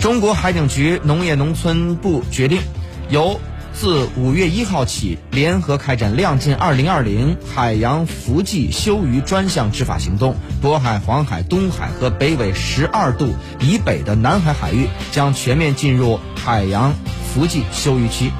中国海警局农业农村部决定由自五月一号起联合开展亮剑二零二零海洋伏季休渔专项执法行动渤海黄海东海和北纬十二度以北的南海海域将全面进入海洋伏季休渔期